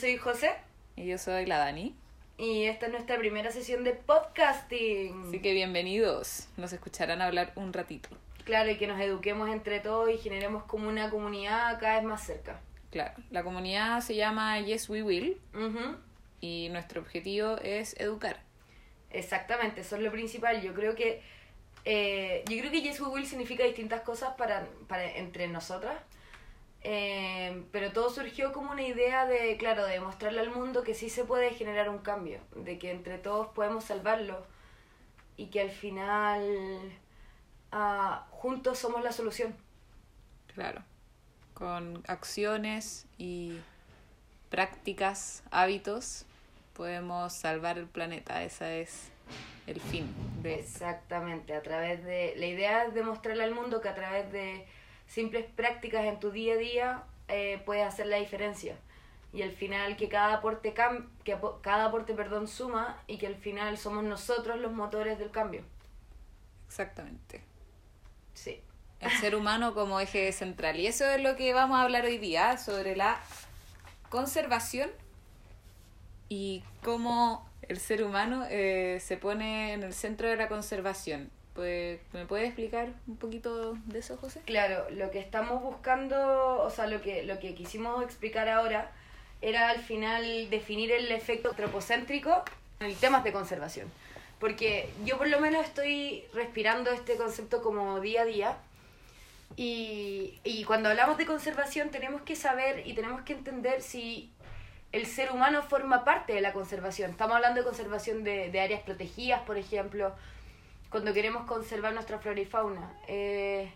soy José Y yo soy la Dani. y esta es nuestra primera sesión de podcasting. Así que bienvenidos. Nos escucharán hablar un ratito. Claro, y que nos eduquemos entre todos y generemos como una comunidad cada vez más cerca. Claro, la comunidad se llama Yes We Will Ujú. y nuestro objetivo es educar. Exactamente, eso es lo principal. Yo creo que eh, yo creo que Yes We Will significa distintas cosas para, para entre nosotras. Eh, pero todo surgió como una idea de, claro, de mostrarle al mundo que sí se puede generar un cambio, de que entre todos podemos salvarlo y que al final ah, juntos somos la solución. Claro. Con acciones y prácticas, hábitos, podemos salvar el planeta. Ese es el fin de. Exactamente, a través de... La idea es demostrarle al mundo que a través de simples prácticas en tu día a día eh, puedes hacer la diferencia. Y al final que cada aporte, cam que cada aporte perdón, suma y que al final somos nosotros los motores del cambio. Exactamente. Sí. El ser humano como eje central. Y eso es lo que vamos a hablar hoy día, sobre la conservación y cómo el ser humano eh, se pone en el centro de la conservación. Pues, ¿Me puedes explicar un poquito de eso, José? Claro, lo que estamos buscando, o sea, lo que, lo que quisimos explicar ahora era al final definir el efecto antropocéntrico en temas de conservación. Porque yo por lo menos estoy respirando este concepto como día a día. Y, y cuando hablamos de conservación tenemos que saber y tenemos que entender si el ser humano forma parte de la conservación. Estamos hablando de conservación de, de áreas protegidas, por ejemplo, cuando queremos conservar nuestra flora y fauna. Eh,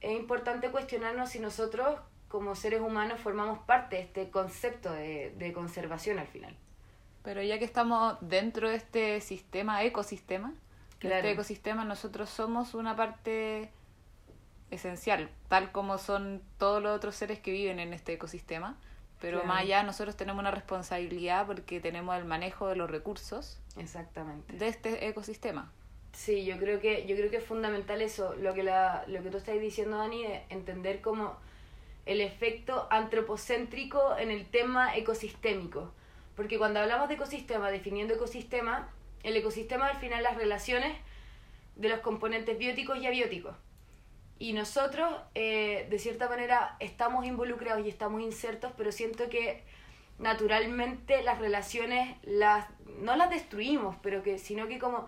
es importante cuestionarnos si nosotros, como seres humanos, formamos parte de este concepto de, de conservación al final. Pero ya que estamos dentro de este sistema, ecosistema, Claro. este ecosistema nosotros somos una parte esencial, tal como son todos los otros seres que viven en este ecosistema. Pero Claro. más allá nosotros tenemos una responsabilidad porque tenemos el manejo de los recursos Exactamente. de este ecosistema. Sí, yo creo que yo creo que es fundamental eso, lo que la, lo que tú estás diciendo Dani, de entender como el efecto antropocéntrico en el tema ecosistémico. Porque cuando hablamos de ecosistema, definiendo ecosistema, el ecosistema al final las relaciones de los componentes bióticos y abióticos. Y nosotros, eh, de cierta manera, estamos involucrados y estamos insertos, pero siento que naturalmente las relaciones las no las destruimos, pero que sino que como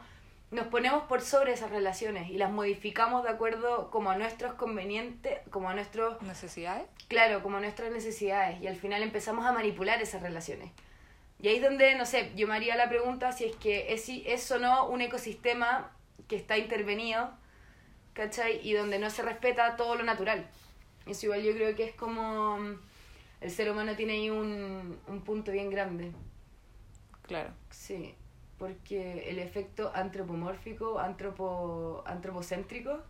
nos ponemos por sobre esas relaciones y las modificamos de acuerdo como a nuestros convenientes, como a nuestros, ¿Necesidades? claro, como a nuestras necesidades y al final empezamos a manipular esas relaciones. Y ahí es donde, no sé, yo me haría la pregunta si es que es, si es o no un ecosistema que está intervenido, ¿cachai? Y donde no se respeta todo lo natural. Eso igual yo creo que es como mm, el ser humano tiene ahí un, un punto bien grande. Claro. Sí, porque el efecto antropomórfico, antropo, antropocéntrico,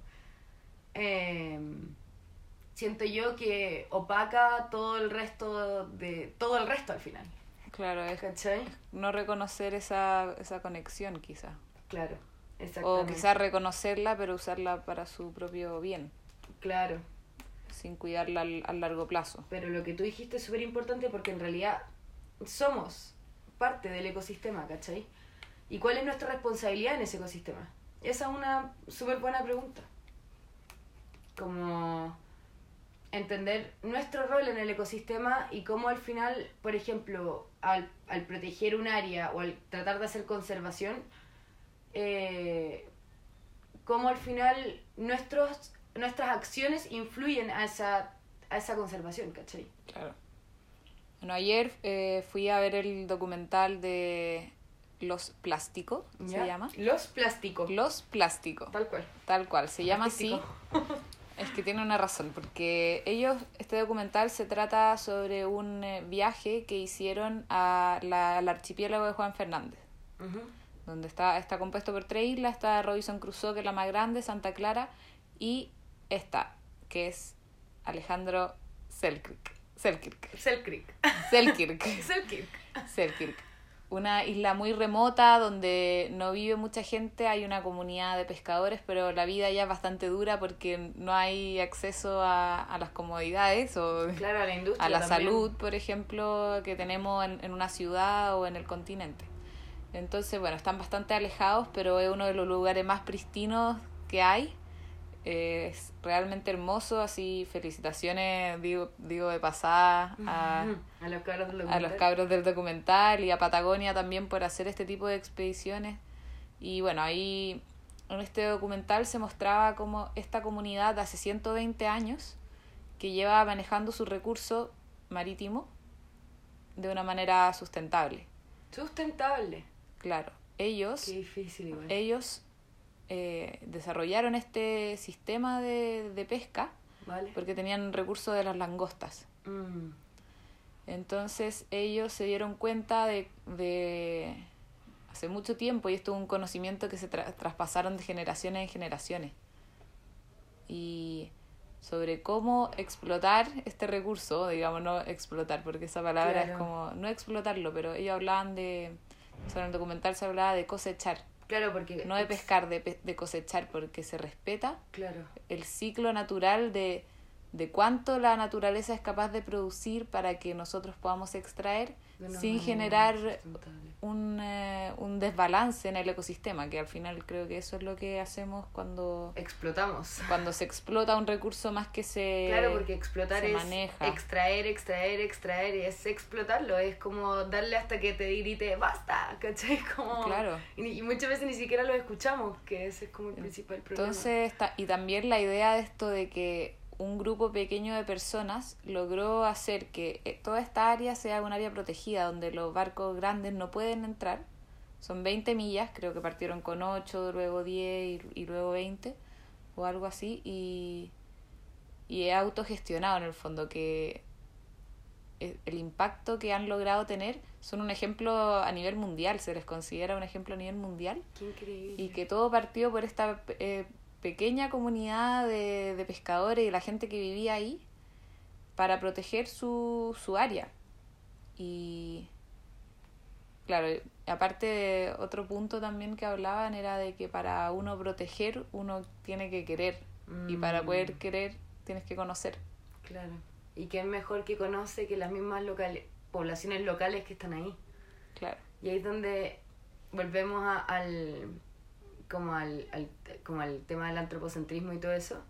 eh, siento yo que opaca todo el resto de todo el resto al final. Claro, es ¿Cachai? no reconocer esa, esa conexión quizá. Claro, O exactamente. quizás reconocerla pero usarla para su propio bien, Claro, sin cuidarla al, al largo plazo. pero lo que tú dijiste es súper importante porque en realidad somos parte del ecosistema, ¿cachai? ¿Y cuál es nuestra responsabilidad en ese ecosistema? Esa es una súper buena pregunta. Como entender nuestro rol en el ecosistema y cómo al final, por ejemplo, al, al proteger un área o al tratar de hacer conservación, eh, cómo al final nuestros, nuestras acciones influyen a esa, a esa conservación, ¿cachai? Claro. Bueno, ayer eh, fui a ver el documental de Los Plásticos, se llama. Los plásticos. Los Plásticos, Tal cual. tal cual, se llama así. Es que tiene una razón, porque ellos, este documental se trata sobre un eh, viaje que hicieron a la- al archipiélago de Juan Fernández, donde está, está compuesto por tres islas, está Robinson Crusoe, que es la más grande, Santa Clara, y esta, que es Alejandro Selkirk. Selkirk. Selkirk. Selkirk. Selkirk. Selkirk. Una isla muy remota donde no vive mucha gente, hay una comunidad de pescadores, pero la vida ya es bastante dura porque no hay acceso a, a las comodidades o Claro, a la industria. a la también. salud, por ejemplo, que tenemos en, en una ciudad o en el continente. Entonces, bueno, están bastante alejados, pero es uno de los lugares más pristinos que hay. Es realmente hermoso, así felicitaciones, digo, digo de pasada a, A los cabros del a los documental. cabros del documental y a Patagonia también por hacer este tipo de expediciones. Y bueno, ahí en este documental se mostraba como esta comunidad de hace 120 años que lleva manejando su recurso marítimo de una manera sustentable. Sustentable. Claro, ellos, Qué difícil igual. ellos eh, desarrollaron este sistema de, de pesca Vale. porque tenían recursos de las langostas. Mm. Entonces ellos se dieron cuenta de, de hace mucho tiempo, y esto es un conocimiento que se tra- traspasaron de generaciones en generaciones, y sobre cómo explotar este recurso, digamos, no explotar, porque esa palabra es como, no explotarlo, pero ellos hablaban de, o sea, en el documental se hablaba de cosechar, Claro, porque. no de pescar, de, pe- de cosechar, porque se respeta Claro. el ciclo natural de, de cuánto la naturaleza es capaz de producir para que nosotros podamos extraer sin generar un, eh, un desbalance en el ecosistema, que al final creo que eso es lo que hacemos cuando, Explotamos. cuando se explota un recurso más que se, Claro, porque explotar es maneja. extraer, extraer, extraer, y es explotarlo, es como darle hasta que te grite basta, ¿cachai? Como... Claro. Y, y muchas veces ni siquiera lo escuchamos, que ese es como el principal problema. Entonces, y también la idea de esto de que un grupo pequeño de personas logró hacer que eh, toda esta área sea un área protegida donde los barcos grandes no pueden entrar. Son 20 millas, creo que partieron con 8, luego 10 y, y luego 20 o algo así. Y, y es autogestionado en el fondo, que e- el impacto que han logrado tener son un ejemplo a nivel mundial, se les considera un ejemplo a nivel mundial Qué increíble. y que todo partió por esta eh, pequeña comunidad de, de pescadores y la gente que vivía ahí para proteger su, su área. Y claro, aparte de otro punto también que hablaban era de que para uno proteger uno tiene que querer y para Mm. poder querer tienes que conocer. Claro. Y que es mejor que conoce que las mismas locales, poblaciones locales que están ahí. Claro, Y ahí es donde volvemos a- al como al, al como al tema del antropocentrismo y todo eso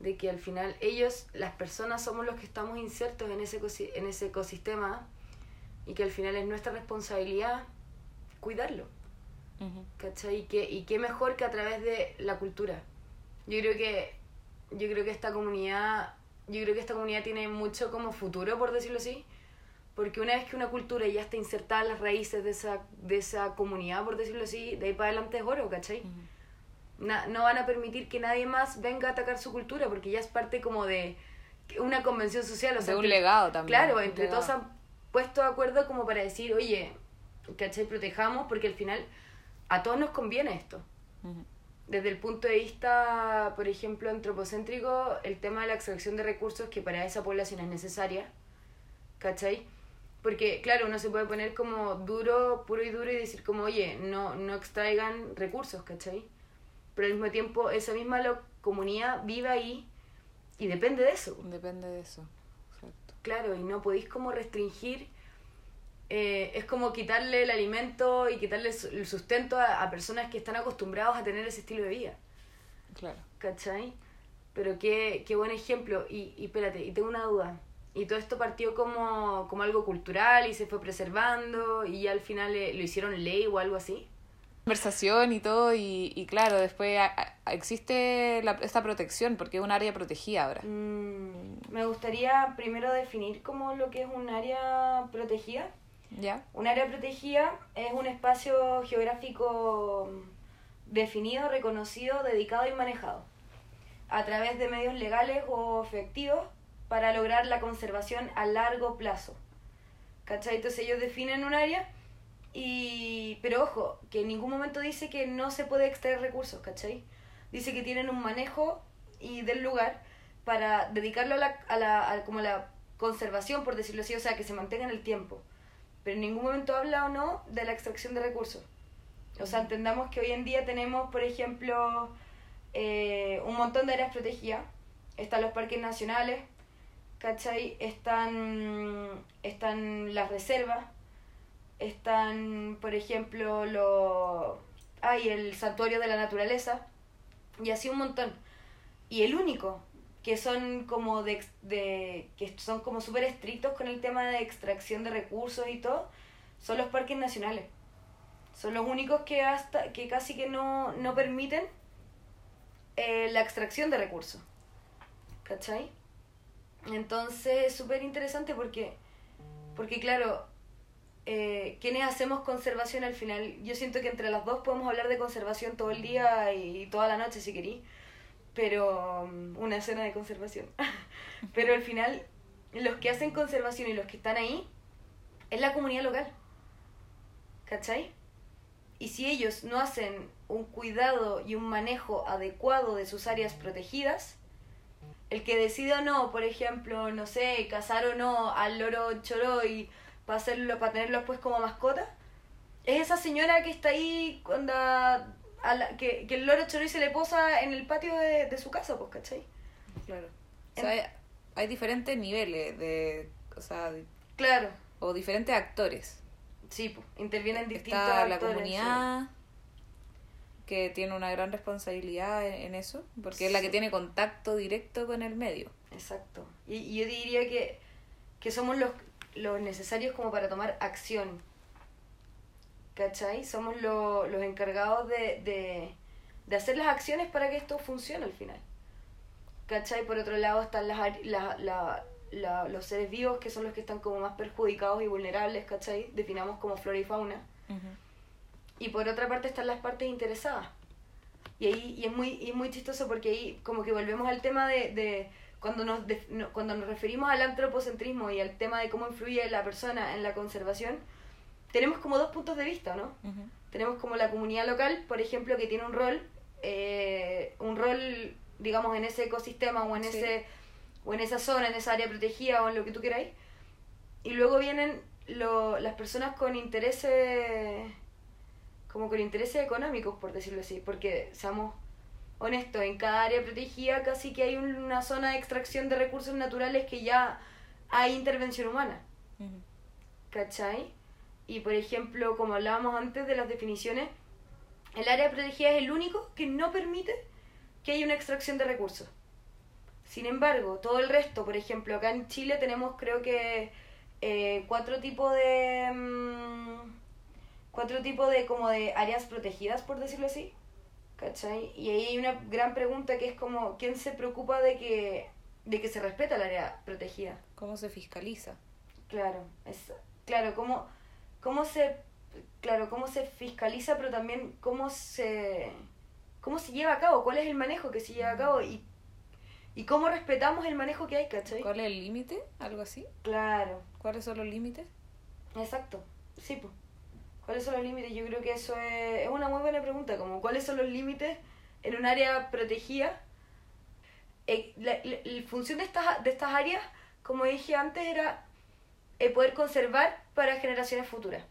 de que al final ellos las personas somos los que estamos insertos en ese en ese ecosistema y que al final es nuestra responsabilidad cuidarlo. ¿cachai? Y que y qué mejor que a través de la cultura yo creo que yo creo que esta comunidad yo creo que esta comunidad tiene mucho como futuro por decirlo así porque una vez que una cultura ya está insertada en las raíces de esa, de esa comunidad, por decirlo así, de ahí para adelante es oro, ¿cachai? Na- no van a permitir que nadie más venga a atacar su cultura, porque ya es parte como de una convención social. O sea, de un entre- legado también. Claro, entre legado. todos han puesto de acuerdo como para decir, oye, ¿cachai? Protejamos, porque al final a todos nos conviene esto. Desde el punto de vista, por ejemplo, antropocéntrico, el tema de la extracción de recursos que para esa población es necesaria, ¿cachai? Porque, claro, uno se puede poner como duro, puro y duro y decir como, oye, no, no extraigan recursos, ¿cachai? Pero al mismo tiempo, esa misma lo- comunidad vive ahí y depende de eso. Depende de eso. Exacto. Claro, y no podéis como restringir, eh, es como quitarle el alimento y quitarle el sustento a, a personas que están acostumbrados a tener ese estilo de vida. Claro. ¿Cachai? Pero qué, qué buen ejemplo. Y, y espérate, y tengo una duda. Y todo esto partió como, como algo cultural y se fue preservando y ya al final eh, lo hicieron ley o algo así. conversación y todo y, y claro, después a- a- existe la, esta protección porque es un área protegida ahora. Mm, me gustaría primero definir como lo que es un área protegida. ¿Ya? Un área protegida es un espacio geográfico definido, reconocido, dedicado y manejado a través de medios legales o efectivos para lograr la conservación a largo plazo. ¿Cachai? Entonces ellos definen un área y... Pero ojo, que en ningún momento dice que no se puede extraer recursos, ¿cachai? Dice que tienen un manejo y del lugar para dedicarlo a la, a la, como la conservación, por decirlo así, o sea, que se mantenga en el tiempo. pero en ningún momento habla o no de la extracción de recursos. O sea, entendamos que hoy en día tenemos, por ejemplo, eh, un montón de áreas protegidas. Están los parques nacionales, ¿cachai? Están, están las reservas, están, por ejemplo, los... hay el santuario de la naturaleza, y así un montón. Y el único que son como de, de que son como súper estrictos con el tema de extracción de recursos y todo, son los parques nacionales. Son los únicos que hasta que casi que no, no permiten eh, la extracción de recursos. ¿Cachai? Entonces es súper interesante porque, porque claro, eh, quienes hacemos conservación al final, yo siento que entre las dos podemos hablar de conservación todo el día y toda la noche si queréis pero um, una escena de conservación. pero al final, los que hacen conservación y los que están ahí es la comunidad local. ¿Cachai? Y si ellos no hacen un cuidado y un manejo adecuado de sus áreas protegidas, el que decida o no, por ejemplo, no sé, cazar o no al loro choroy para hacerlo, para tenerlo pues como mascota, es esa señora que está ahí cuando que, que, el loro choroy se le posa en el patio de, de su casa, pues, ¿cachai? Claro. O sea, hay, hay, diferentes niveles de, o sea, claro. O diferentes actores. Sí, pues, intervienen distintos Está la comunidad que tiene una gran responsabilidad en, eso, porque es la que tiene contacto directo con el medio. Exacto. Y, y yo diría que, que somos los, los necesarios como para tomar acción ¿cachai? Somos los encargados de, hacer las acciones para que esto funcione al final. ¿Cachai? Por otro lado están las, los seres vivos que son los que están como más perjudicados y vulnerables, ¿cachai? Definamos como flora y fauna. Y por otra parte están las partes interesadas. Y ahí y es, muy, y muy chistoso porque ahí como que volvemos al tema de, cuando, nos cuando nos referimos al antropocentrismo y al tema de cómo influye la persona en la conservación, tenemos como dos puntos de vista, ¿no? Tenemos como la comunidad local, por ejemplo, que tiene un rol, eh, un rol, digamos, en ese ecosistema o en ese o en esa zona, en esa área protegida o en lo que tú queráis. Y luego vienen lo, las personas con intereses, como con intereses económicos, por decirlo así, porque seamos honestos, en cada área protegida casi que hay una zona de extracción de recursos naturales que ya hay intervención humana. ¿Cachai? Y por ejemplo, como hablábamos antes de las definiciones, el área protegida es el único que no permite que haya una extracción de recursos. Sin embargo, todo el resto, por ejemplo, acá en Chile tenemos creo que eh, cuatro tipos de... Mm, cuatro tipos de como de áreas protegidas, por decirlo así. ¿Cachai? Y ahí hay una gran pregunta que es como, ¿quién se preocupa de que, de que se respeta el área protegida? ¿Cómo se fiscaliza? Claro, es, claro, ¿cómo cómo se, claro, cómo se fiscaliza, pero también cómo se, cómo se lleva a cabo, cuál es el manejo que se lleva a cabo y, y cómo respetamos el manejo que hay, ¿cachai? ¿Cuál es el límite? ¿Algo así? Claro. ¿Cuáles son los límites? Exacto, sí, pues. ¿Cuáles son los límites? Yo creo que eso es, es una muy buena pregunta, como cuáles son los límites en un área protegida. Eh, la, la, función de estas, de estas áreas, como dije antes, era el poder conservar para generaciones futuras.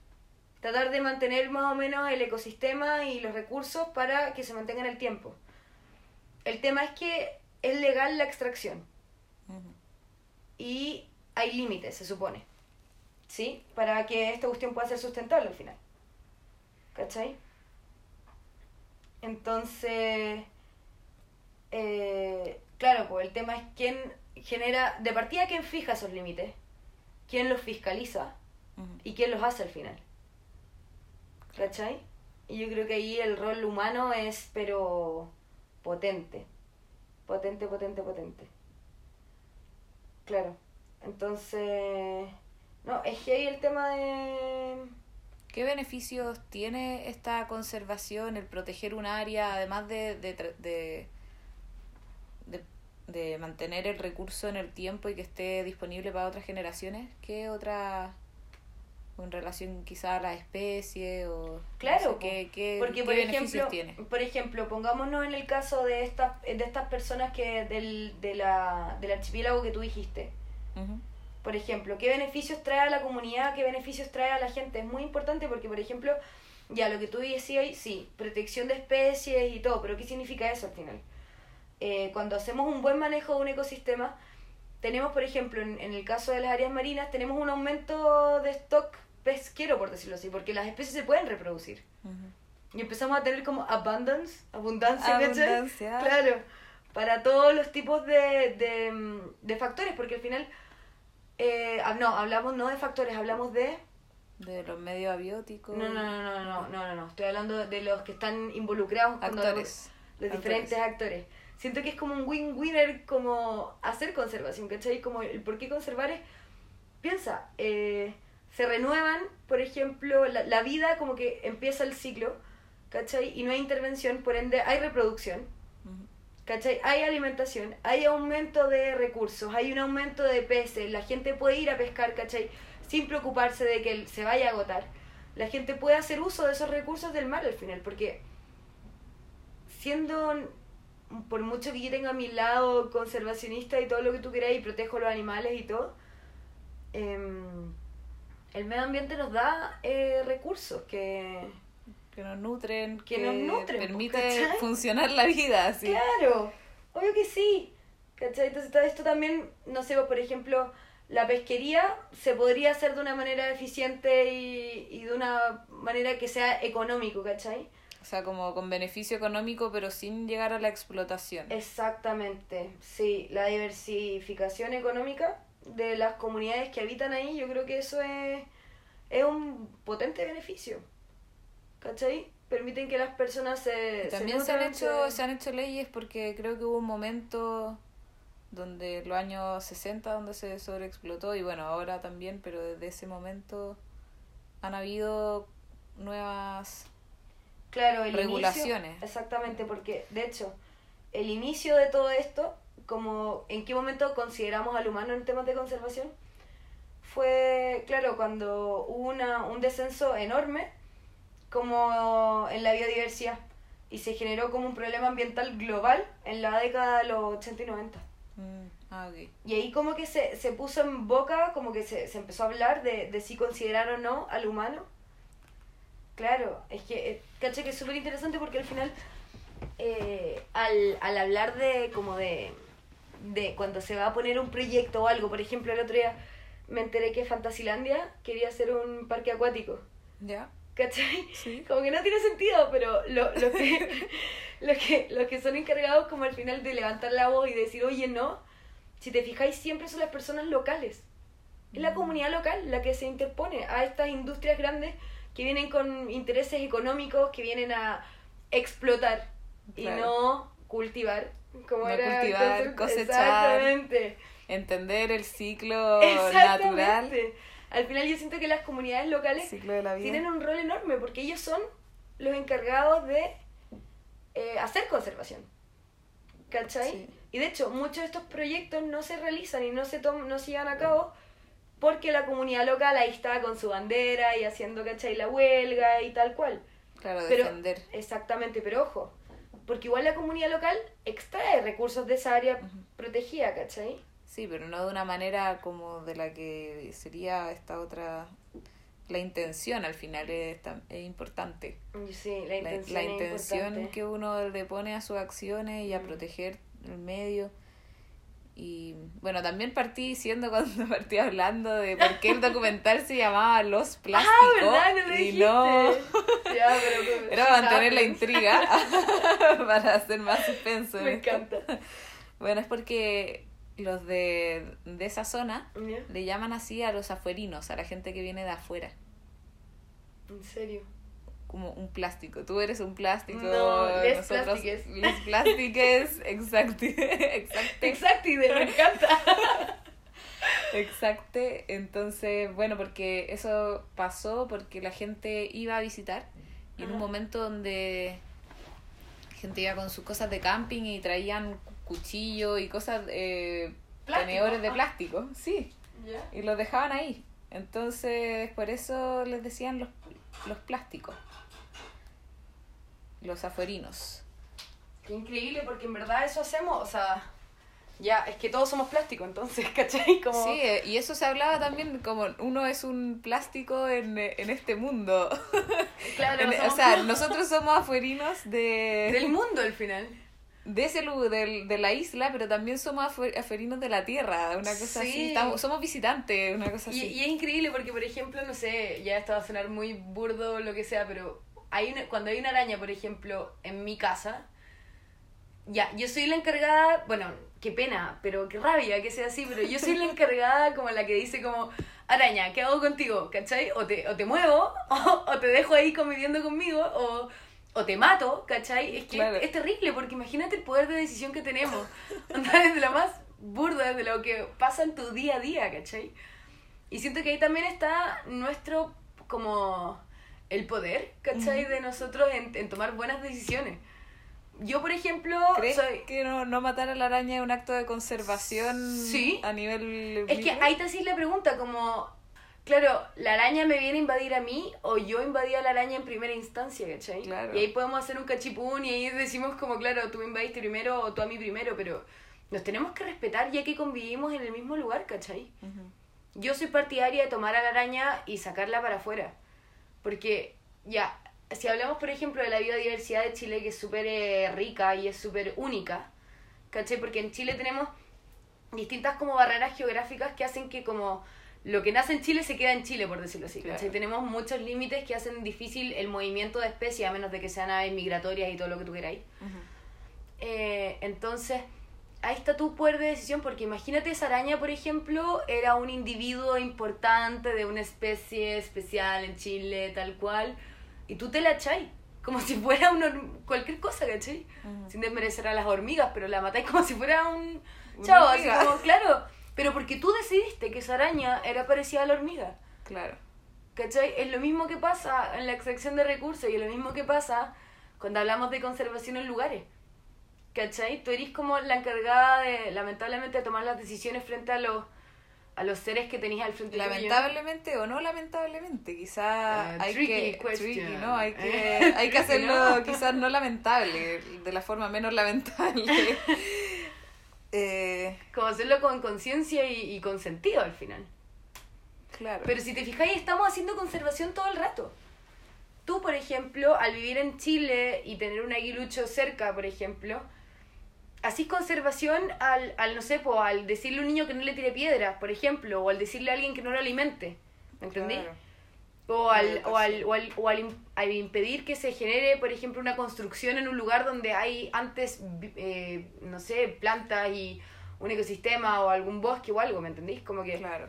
Tratar de mantener más o menos el ecosistema y los recursos para que se mantengan el tiempo. El tema es que es legal la extracción. Y hay límites, se supone. ¿Sí? Para que esta cuestión pueda ser sustentable al final. ¿Cachai? Entonces, eh, claro, pues el tema es quién genera, de partida, quién fija esos límites quién los fiscaliza y quién los hace al final. ¿Cachai? Y yo creo que ahí el rol humano es, pero potente. Potente, potente, potente. Claro. Entonces, no, es que ahí el tema de... ¿Qué beneficios tiene esta conservación, el proteger un área, además de, de, de de mantener el recurso en el tiempo y que esté disponible para otras generaciones ¿qué otra en relación quizá a la especie o claro ¿qué, porque por ejemplo tiene? por ejemplo pongámonos en el caso de estas de estas personas que del de la, del archipiélago que tú dijiste Por ejemplo, ¿qué beneficios trae a la comunidad? ¿Qué beneficios trae a la gente? Es muy importante porque, por ejemplo, ya lo que tú decías, sí, protección de especies y todo, pero ¿qué significa eso al final? Eh, cuando hacemos un buen manejo de un ecosistema, tenemos, por ejemplo, en, en el caso de las áreas marinas, tenemos un aumento de stock pesquero, por decirlo así, porque las especies se pueden reproducir. Y empezamos a tener como abundance, abundancia, ¿cachai? Abundancia. Claro, para todos los tipos de, de, de factores, porque al final, eh, ah, no, hablamos no de factores, hablamos de... De los medios abióticos. No, no, no, no, no, no, no, no, estoy hablando de los que están involucrados Actores. los diferentes actores. Siento que es como un win-winner como hacer conservación, ¿cachai? Como el por qué conservar es, piensa, eh, se renuevan, por ejemplo, la, la vida como que empieza el ciclo, ¿cachai? Y no hay intervención, por ende hay reproducción. ¿Cachai? Hay alimentación, hay aumento de recursos, hay un aumento de peces, la gente puede ir a pescar, ¿cachai? Sin preocuparse de que se vaya a agotar. La gente puede hacer uso de esos recursos del mar al final, porque siendo, por mucho que yo tenga a mi lado conservacionista y todo lo que tú quieras y protejo los animales y todo, em, el medio ambiente nos da eh, recursos que... Que nos nutren, Que nos nutren, pues, permite ¿cachai? funcionar la vida, así. Claro, obvio que sí. ¿Cachai? Entonces todo esto también, no sé, por ejemplo, la pesquería se podría hacer de una manera eficiente y, y de una manera que sea económico, ¿cachai? O sea, como con beneficio económico, pero sin llegar a la explotación. Exactamente, sí, la diversificación económica de las comunidades que habitan ahí, yo creo que eso es, es un potente beneficio. ¿Cachai? Permiten que las personas se... Y También se han, hecho, se- se han hecho leyes porque creo que hubo un momento donde los años 60 donde se sobreexplotó y bueno, ahora también, pero desde ese momento han habido nuevas Claro, el regulaciones. inicio- exactamente, porque de hecho, el inicio de todo esto, como en qué momento consideramos al humano en temas de conservación, fue, claro, cuando hubo una, un descenso enorme como en la biodiversidad y se generó como un problema ambiental global en la década de los 80 y 90. Mm, ah, ok. Y ahí como que se, se puso en boca, como que se, se empezó a hablar de, de si considerar o no al humano. Claro, es que, eh, caché que es súper interesante porque al final, eh, al, al hablar de, como de, de cuando se va a poner un proyecto o algo, por ejemplo, el otro día me enteré que Fantasilandia quería hacer un parque acuático. ¿Ya? ¿Cachai? Sí. Como que no tiene sentido, pero lo, lo que, los que, los que son encargados como al final de levantar la voz y decir, oye, no, si te fijáis siempre son las personas locales. Es la Mm. comunidad local la que se interpone a estas industrias grandes que vienen con intereses económicos, que vienen a explotar y no cultivar. Como No era cultivar, cosechar. Exactamente. Entender el ciclo natural, Exactamente. Al final yo siento que las comunidades locales tienen un rol enorme porque ellos son los encargados de eh, hacer conservación. ¿Cachai? Sí. Y de hecho, muchos de estos proyectos no se realizan y no se, tom- no se llevan a cabo porque la comunidad local ahí está con su bandera y haciendo, ¿cachai? La huelga y tal cual. Claro, Pero- defender. Exactamente, pero ojo, porque igual la comunidad local extrae recursos de esa área protegida, ¿cachai? Sí, pero no de una manera como de la que sería esta otra... La intención al final es, es importante. Sí, la La, intención, la es intención importante. que uno le pone a sus acciones y a Mm. proteger el medio. Y bueno, también partí diciendo cuando partí hablando de por qué el documental se llamaba Los Plásticos. Ah, ¿verdad? No lo y no... Ya, pero- Era mantener la Ah, intriga para hacer más suspenso. en Me esto. encanta. Bueno, es porque los de, de esa zona le llaman así a los afuerinos, a la gente que viene de afuera, En serio. como un plástico. Tú eres un plástico. No, les nosotros plastiques. Les plastiques, exacto. Exacto. Exactide, me encanta. Exacto. Entonces, bueno, porque eso pasó porque la gente iba a visitar y en un momento donde gente iba con sus cosas de camping y traían cuchillos y cosas, eh, tenedores de ah. plástico, sí, ¿Ya? y los dejaban ahí. Entonces, por eso les decían los, los plásticos, los afuerinos. Qué increíble, porque en verdad eso hacemos, o sea, Ya, es que todos somos plástico, entonces, ¿cachai? Como... Sí, eh, y eso se hablaba también como uno es un plástico en, eh, en este mundo. Claro, En- o sea, nosotros somos afuerinos de, Del mundo al final. De ese lugar, del- de la isla, pero también somos afu- afuerinos de la tierra, una cosa Sí. así. Estamos, somos visitantes, una cosa Y, así. y es increíble porque, por ejemplo, no sé, ya esto va a sonar muy burdo o lo que sea, pero hay una, cuando hay una araña, por ejemplo, en mi casa, ya, yo soy la encargada, bueno, qué pena, pero qué rabia que sea así, pero yo soy la encargada como la que dice como, araña, ¿qué hago contigo? ¿Cachai? O te, o te muevo, o, o te dejo ahí conviviendo conmigo, o, o te mato, ¿cachai? Es que Claro. es, terrible porque imagínate el poder de decisión que tenemos. Desde lo más burda, de lo que pasa en tu día a día, ¿cachai? Y siento que ahí también está nuestro, como, el poder, ¿cachai? De nosotros en, en tomar buenas decisiones. Yo, por ejemplo, ¿Crees soy... que no, no matar a la araña es un acto de conservación Sí. a nivel... Es que ahí te haces la pregunta, como, claro, ¿la araña me viene a invadir a mí o yo invadí a la araña en primera instancia, ¿cachai? Claro. Y ahí podemos hacer un cachipún y ahí decimos como, claro, tú me invadiste primero o tú a mí primero, pero nos tenemos que respetar ya que convivimos en el mismo lugar, ¿cachai? Yo soy partidaria de tomar a la araña y sacarla para afuera. Porque, ya, si hablamos, por ejemplo, de la biodiversidad de Chile, que es súper eh, rica y es súper única, ¿cachai? Porque en Chile tenemos distintas como barreras geográficas que hacen que como lo que nace en Chile se queda en Chile, por decirlo así, ¿cachai? Claro. Tenemos muchos límites que hacen difícil el movimiento de especies, a menos de que sean aves migratorias y todo lo que tú queráis. Eh, entonces, ahí está tu poder de decisión, porque imagínate esa araña, por ejemplo, era un individuo importante de una especie especial en Chile, tal cual, y tú te la echáis, como si fuera una, hor- cualquier cosa, ¿cachai? Ujú. Sin desmerecer a las hormigas, pero la matáis como si fuera un chavo, así como, claro, pero porque tú decidiste que esa araña era parecida a la hormiga. Claro. ¿Cachai? Es lo mismo que pasa en la extracción de recursos y es lo mismo que pasa cuando hablamos de conservación en lugares. ¿Cachai? Tú eres como la encargada de, lamentablemente, de tomar las decisiones frente a los, a los seres que tenías al frente. Lamentablemente o no lamentablemente, quizás Eh, hay tricky que question. tricky, ¿no? Hay que Eh, hay que hacerlo ¿no? quizás no lamentable, de la forma menos lamentable. eh, Como hacerlo con conciencia y, y con sentido al final. claro. Pero si te fijáis, estamos haciendo conservación todo el rato. Tú, por ejemplo, al vivir en Chile y tener un aguilucho cerca, por ejemplo, así conservación al, al no sé, po, al decirle a un niño que no le tire piedras, por ejemplo, o al decirle a alguien que no lo alimente. ¿Me entendí? Claro. O, al, o, al, o, al, o al im- al impedir que se genere, por ejemplo, una construcción en un lugar donde hay antes, eh, no sé, plantas y un ecosistema o algún bosque o algo, ¿me entendís? Como que Claro.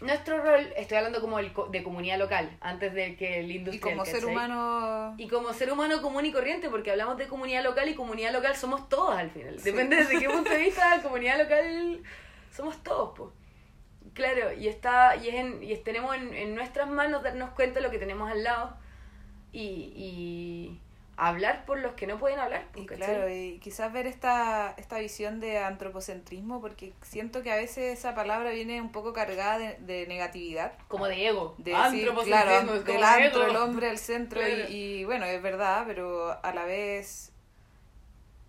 nuestro rol, estoy hablando como el de comunidad local, antes de que el Y industrial. como ser humano Y como ser humano común y corriente, porque hablamos de comunidad local y comunidad local somos todos al final. Sí. Depende desde qué punto de vista, comunidad local somos todos, pues. Claro, y está y, es en, y es- tenemos en, en nuestras manos darnos cuenta de lo que tenemos al lado y, y hablar por los que no pueden hablar. pues, Y claro, y quizás ver esta, esta visión de antropocentrismo, porque siento que a veces esa palabra viene un poco cargada de, de negatividad. Como de ego. De decir, Antropocentrismo, claro, es como del antro, ego. el hombre al centro, Claro. y, y bueno, es verdad, pero a la vez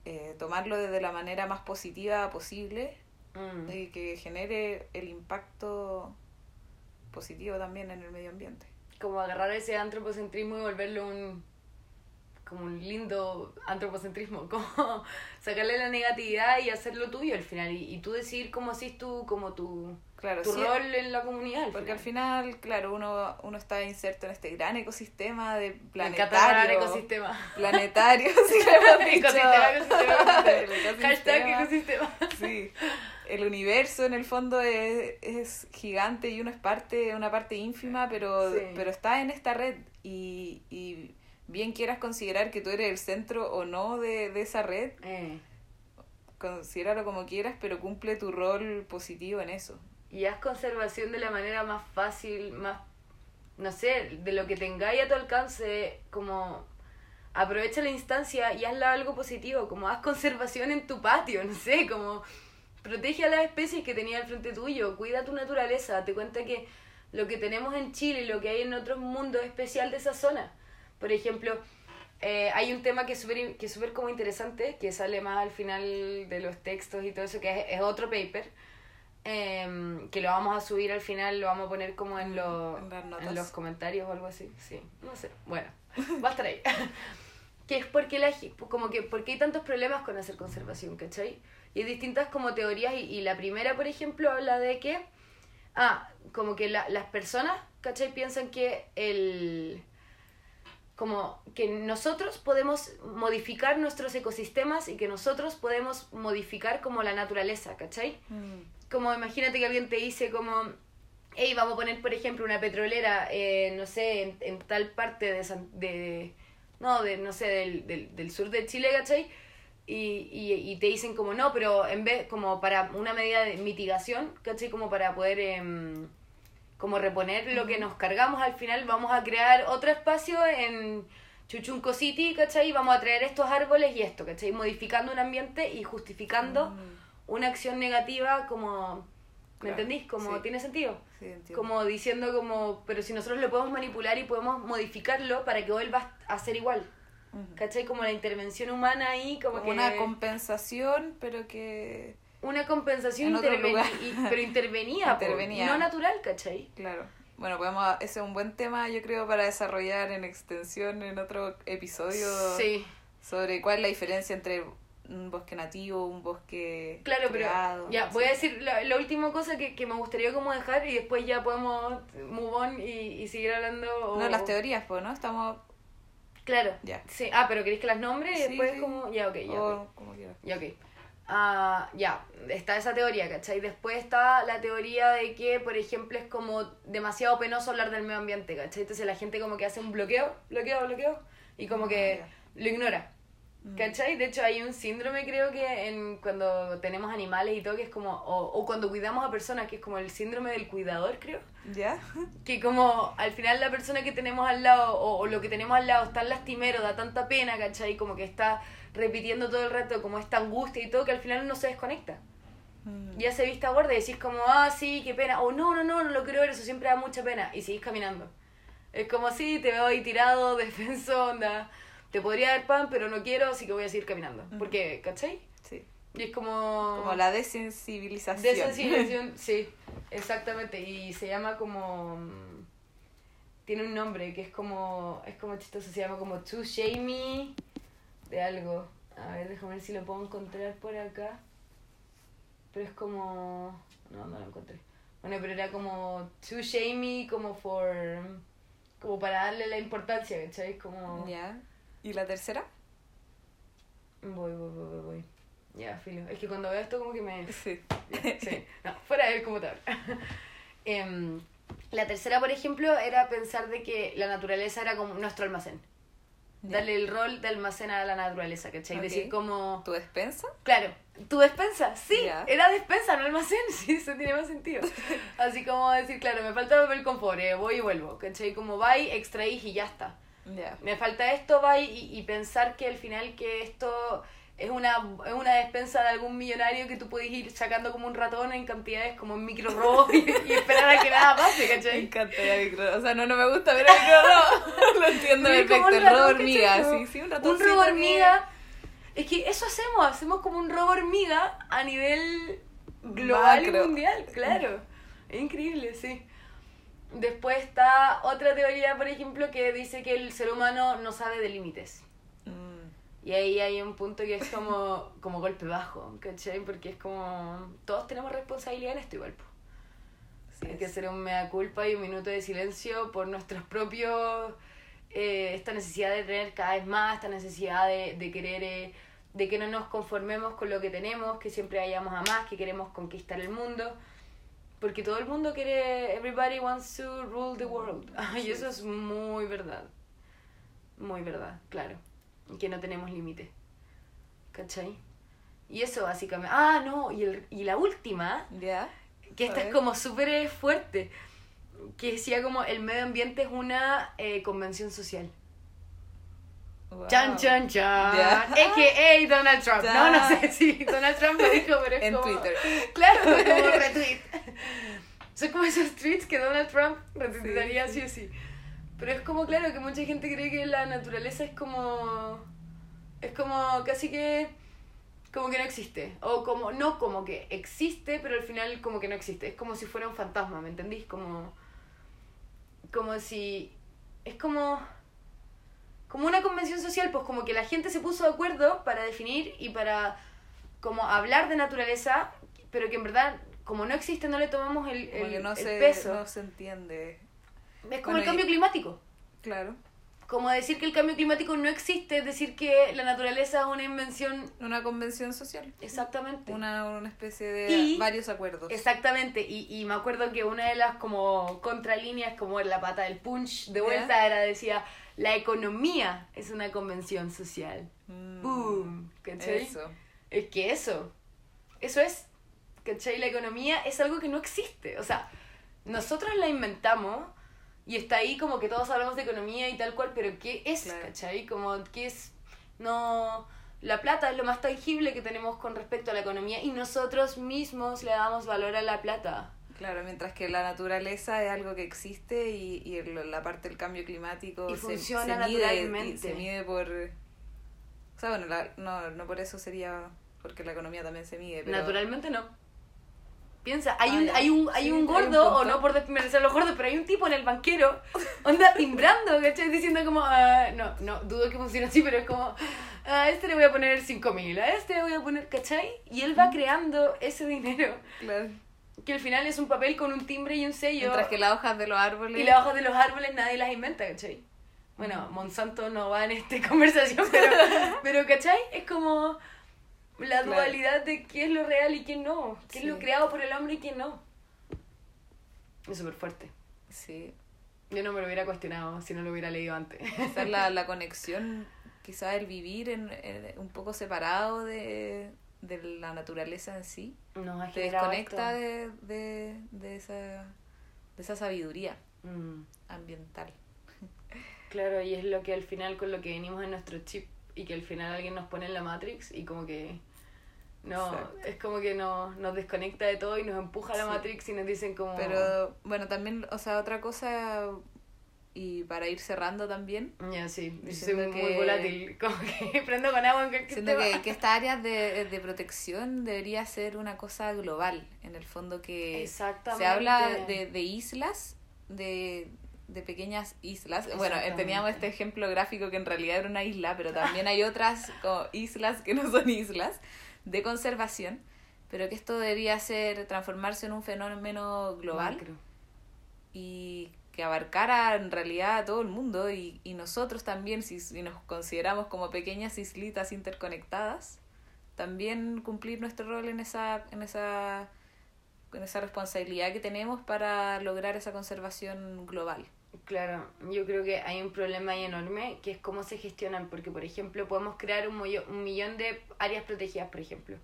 eh, tomarlo desde la manera más positiva posible Mm. y que genere el impacto positivo también en el medio ambiente. como agarrar ese antropocentrismo y volverlo un como un lindo antropocentrismo, como sacarle la negatividad y hacerlo tuyo al final y, y tú decidir cómo haces tú como tu, Claro, tu sí, rol en la comunidad al Porque al final. claro, uno, uno está inserto en este gran ecosistema de planetario. ecosistema. Planetario, sí que hemos dicho. ecosistema, ecosistema, El ecosistema. Hashtag ecosistema. ecosistema. Sí. El universo en el fondo es, es gigante y uno es parte, una parte ínfima, pero, Sí. pero está en esta red y, y bien quieras considerar que tú eres el centro o no de, de esa red, Eh, considéralo como quieras, pero cumple tu rol positivo en eso. Y haz conservación de la manera más fácil, más, no sé, de lo que tengáis a tu alcance, como aprovecha la instancia y hazla algo positivo, como haz conservación en tu patio, no sé, como protege a las especies que tenías al frente tuyo, cuida tu naturaleza, date cuenta que lo que tenemos en Chile y lo que hay en otros mundos es especial de esa zona. Por ejemplo, eh, hay un tema que es súper que es súper como interesante, que sale más al final de los textos y todo eso, que es, es otro paper, em, que lo vamos a subir al final, lo vamos a poner como en, los En en los comentarios o algo así. Sí, no sé. Bueno, va a estar ahí. que es porque, la, gi- como que porque hay tantos problemas con hacer conservación, ¿cachai? Y hay distintas como teorías y, y la primera, por ejemplo, habla de que, ah, como que la- las personas, ¿cachai? Piensan que el como que nosotros podemos modificar nuestros ecosistemas y que nosotros podemos modificar como la naturaleza, ¿cachai? Mm. Como imagínate que alguien te dice como, hey, vamos a poner por ejemplo una petrolera, eh, no sé, en, en tal parte de, San- de no, de, no sé, del, del, del sur de Chile, ¿cachai? Y, y, y te dicen como, no, pero en vez, como para una medida de mitigación, ¿cachai? Como para poder... em, como reponer lo que nos cargamos al final, vamos a crear otro espacio en Chuchunco City, ¿cachai? Vamos a traer estos árboles y esto, ¿cachai? Modificando un ambiente y justificando Mm. Una acción negativa como... ¿Me Claro, entendís? Como sí. tiene sentido. Sí. Como diciendo como, pero si nosotros lo podemos manipular y podemos modificarlo para que vuelva a ser igual. Ujú. ¿Cachai? Como la intervención humana ahí, como, Como que... una compensación, pero que... una compensación en otro interveni- lugar. y- pero intervenía, po, Intervenía. no natural, ¿cachai? Claro. Bueno, podemos, ese es un buen tema, yo creo, para desarrollar en extensión en otro episodio Sí. sobre cuál es la diferencia entre un bosque nativo, un bosque Claro, pero ya, voy a decir la, la última cosa que, que me gustaría como dejar y después ya podemos move on y, y seguir hablando. o- No, las teorías, pues, ¿no? Estamos... Claro. Ya. Sí. Ah, pero ¿queréis que las nombre y Sí, después sí. como... Ya, ok, ya. ok. o como quieras. Ya, ok. Ah, ya, está esa teoría, ¿cachai? Después está la teoría de que, por ejemplo, es como demasiado penoso hablar del medio ambiente, ¿cachai? Entonces la gente como que hace un bloqueo, bloqueo, bloqueo, y como Ah, que lo ignora. ¿Cachai? De hecho hay un síndrome creo que en cuando tenemos animales y todo que es como, o, o cuando cuidamos a personas, que es como el síndrome del cuidador creo, ¿Ya? que como al final la persona que tenemos al lado o, o lo que tenemos al lado es tan lastimero, da tanta pena, ¿cachai? Como que está repitiendo todo el rato como esta angustia y todo que al final uno se desconecta. Mm. Ya se vista gorda y decís como, ah, sí, qué pena, o no, no, no, no lo creo ver, eso siempre da mucha pena, y seguís caminando. Es como, sí, te veo ahí tirado, defenso, onda, te podría dar pan, pero no quiero, así que voy a seguir caminando. Ujú. Porque, ¿cachai? Sí. Y es como... Como la desensibilización. Desensibilización, sí, exactamente. Y se llama como. Tiene un nombre que es como. Es como chistoso, se llama como Too Shamey de algo. A ver, déjame ver si lo puedo encontrar por acá. Pero es como. No, no lo encontré. Bueno, pero era como Too Shamey, como for. Como para darle la importancia, ¿cachai? Como. ¿Ya? ¿Y la tercera? Voy, voy, voy, voy, voy. Ya, filo. Es que cuando veo esto, como que me. Sí. Sí, no, fuera de él como tal. Em, la tercera, por ejemplo, era pensar de que la naturaleza era como nuestro almacén. Ya. Darle el rol de almacén a la naturaleza, ¿cachai? Ok. Decir como... ¿Tu despensa? Claro, tu despensa, sí, Ya. era despensa, no almacén, sí, eso tiene más sentido. Así como decir, claro, me falta papel eh, voy y vuelvo, ¿cachai? Como vais, extraís y ya está. Ya. Me falta esto, vais y, y pensar que al final que esto es una, es una despensa de algún millonario que tú puedes ir sacando como un ratón en cantidades como en micro robos y, y esperar a que nada pase, Me ¿cachai? encanta el micro. O sea, no, no me gusta ver el micro, no. Lo entiendo perfecto. un El ratón, robo hormiga, sí, sí, un Un ratoncito robo que- hormiga. Es que eso hacemos, hacemos como un robo hormiga a nivel global y Macro. mundial, claro. Es increíble, sí. Después está otra teoría, por ejemplo, que dice que el ser humano no sabe de límites. Mm, Y ahí hay un punto que es como, como golpe bajo, ¿cachai? Porque es como, todos tenemos responsabilidad en esto igual. sí Hay que hacer un mea culpa y un minuto de silencio por nuestros propios, eh, esta necesidad de tener cada vez más, esta necesidad de, de querer, eh, de que no nos conformemos con lo que tenemos, que siempre vayamos a más, que queremos conquistar el mundo. Porque todo el mundo quiere, everybody wants to rule the world. y eso es muy verdad. Muy verdad, claro. Y que no tenemos límite. ¿Cachai? Y eso básicamente. Ah, no, y, el, y la última, ¿Ya? que esta es como súper fuerte, que decía como el medio ambiente es una eh, convención social. Wow. Chan, chan, chan. Ya. A.K.A. Donald Trump. No, no sé si Donald Trump lo dijo, pero es En como... Twitter. Claro, como retweet. Son como esos tweets que Donald Trump retuitearía Sí, sí o sí. Pero es como, claro, que mucha gente cree que la naturaleza es como... Es como casi que... Como que no existe. O como, no como que existe, pero al final como que no existe. Es como si fuera un fantasma, ¿me entendís? Como... Como si... Es como... Como una convención social, pues como que la gente se puso de acuerdo para definir y para como hablar de naturaleza, pero que en verdad, como no existe, no le tomamos el, el, que no, el se, peso. no se entiende. Es como Bueno, el cambio y- climático. Claro. Como decir que el cambio climático no existe, es decir que la naturaleza es una invención. Una convención social. Exactamente. Una, una especie de Y- varios acuerdos. Exactamente. Y, y me acuerdo que una de las como contralíneas, como en la pata del punch de vuelta, era decía, la economía es una convención social. Mm, Boom. ¿Cachai? Eso. Es que eso, eso es, ¿cachai? La economía es algo que no existe. O sea, nosotros la inventamos y está ahí como que todos hablamos de economía y tal cual, pero ¿qué es, Claro. cachai? Como, ¿qué es? No... La plata es lo más tangible que tenemos con respecto a la economía y nosotros mismos le damos valor a la plata. Claro, mientras que la naturaleza es algo que existe y, y la parte del cambio climático Y se, funciona se mide, naturalmente. y se mide por... O sea, bueno, la- no, no por eso sería... Porque la economía también se mide, pero... Naturalmente no. Piensa, hay Ah, un, hay un, hay Sí, un hay un gordo, o no por desmerecer a los gordos, pero hay un tipo en el banquero, onda timbrando, ¿cachai? Diciendo como, ah, no, no, dudo que funcione así, pero es como, a este le voy a poner 5000, a este le voy a poner, ¿cachai? Y él va creando ese dinero, Claro. que al final es un papel con un timbre y un sello. Mientras que las hojas de los árboles... Y las hojas de los árboles nadie las inventa, ¿cachai? Bueno, Monsanto no va en esta conversación, pero, pero ¿cachai? Es como la Claro. dualidad de qué es lo real y qué no, qué es lo creado por el hombre y qué no. Es súper fuerte. Sí. Yo no me lo hubiera cuestionado si no lo hubiera leído antes. Esa es la, la conexión, quizás el vivir en, en- un poco separado de, de la naturaleza en sí. Nos ha Te desconecta de, de, de, esa, de esa sabiduría Mm, ambiental. claro, y es lo que al final con lo que venimos en nuestro chip y que al final alguien nos pone en la Matrix y como que no, Exacto. es como que no, nos desconecta de todo y nos empuja a la Sí. Matrix y nos dicen como... Pero bueno, también, o sea, otra cosa, y para ir cerrando también, Ya, sí, yo soy muy que- volátil, como que prendo con agua en cualquier siento que, que esta área de, de protección debería ser una cosa global, en el fondo que se habla de, de islas, de, de pequeñas islas. Bueno, eh, teníamos este ejemplo gráfico que en realidad era una isla, pero también hay otras como islas que no son islas de conservación, pero que esto debería ser transformarse en un fenómeno global Macro. y que abarcara en realidad a todo el mundo y, y nosotros también, si, si nos consideramos como pequeñas islitas interconectadas, también cumplir nuestro rol en esa, en esa, en esa responsabilidad que tenemos para lograr esa conservación global. Claro, yo creo que hay un problema ahí enorme que es cómo se gestionan, porque por ejemplo podemos crear un, mollo- un millón de áreas protegidas, por ejemplo,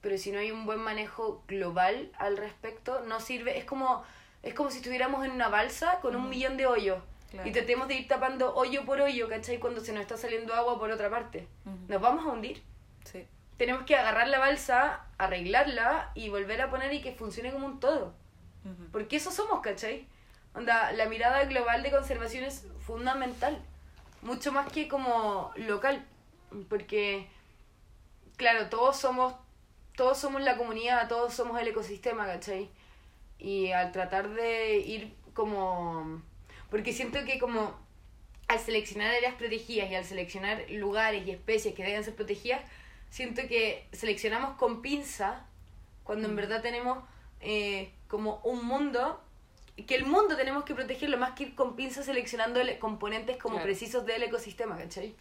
pero si no hay un buen manejo global al respecto, no sirve, es como, es como si estuviéramos en una balsa con un millón de hoyos Claro. y tratemos de ir tapando hoyo por hoyo, ¿cachai? Cuando se nos está saliendo agua por otra parte. Nos vamos a hundir. Sí, Tenemos que agarrar la balsa, arreglarla y volver a poner y que funcione como un todo. Porque eso somos, ¿cachai? Onda, la mirada global de conservación es fundamental. Mucho más que como local. Porque, claro, todos somos, todos somos la comunidad, todos somos el ecosistema, ¿cachai? Y al tratar de ir como... Porque siento que como al seleccionar áreas protegidas y al seleccionar lugares y especies que deben ser protegidas, siento que seleccionamos con pinza cuando en verdad tenemos eh, como un mundo que el mundo tenemos que protegerlo más que ir con pinza seleccionando ele- componentes como Claro. precisos del ecosistema, ¿cachai?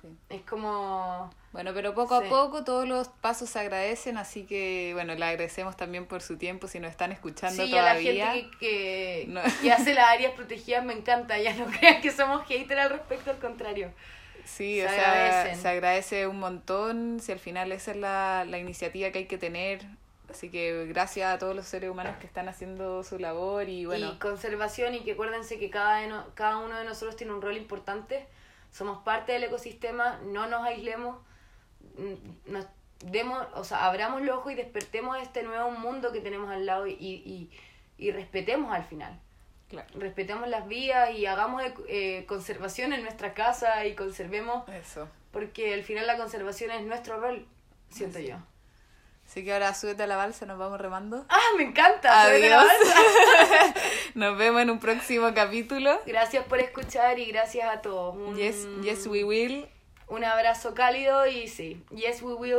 sí. Es como... Bueno, pero poco Sí. a poco todos los pasos se agradecen, así que bueno, le agradecemos también por su tiempo si nos están escuchando Sí, a la todavía. gente que, que, No. que hace las áreas protegidas me encanta, ya no crean que somos haters al respecto, al contrario. Sí, Se o sea, agradecen. se agradece un montón, si al final esa es la, la iniciativa que hay que tener. Así que gracias a todos los seres humanos que están haciendo su labor y bueno, Y conservación y que acuérdense que cada, de no- cada uno de nosotros tiene un rol importante. Somos parte del ecosistema, no nos aislemos, mm, nos demos, o sea, abramos los ojos y despertemos este nuevo mundo que tenemos al lado y, y, y respetemos al final. Claro. Respetemos las vías y hagamos eh, conservación en nuestra casa y conservemos, Eso. porque al final la conservación es nuestro rol, siento yo. Así que ahora súbete a la balsa, nos vamos remando. ¡Ah, me encanta! De la Adiós. balsa. Nos vemos en un próximo capítulo. Gracias por escuchar y gracias a todos. Un, Yes, yes we will. un abrazo cálido y sí, yes we will.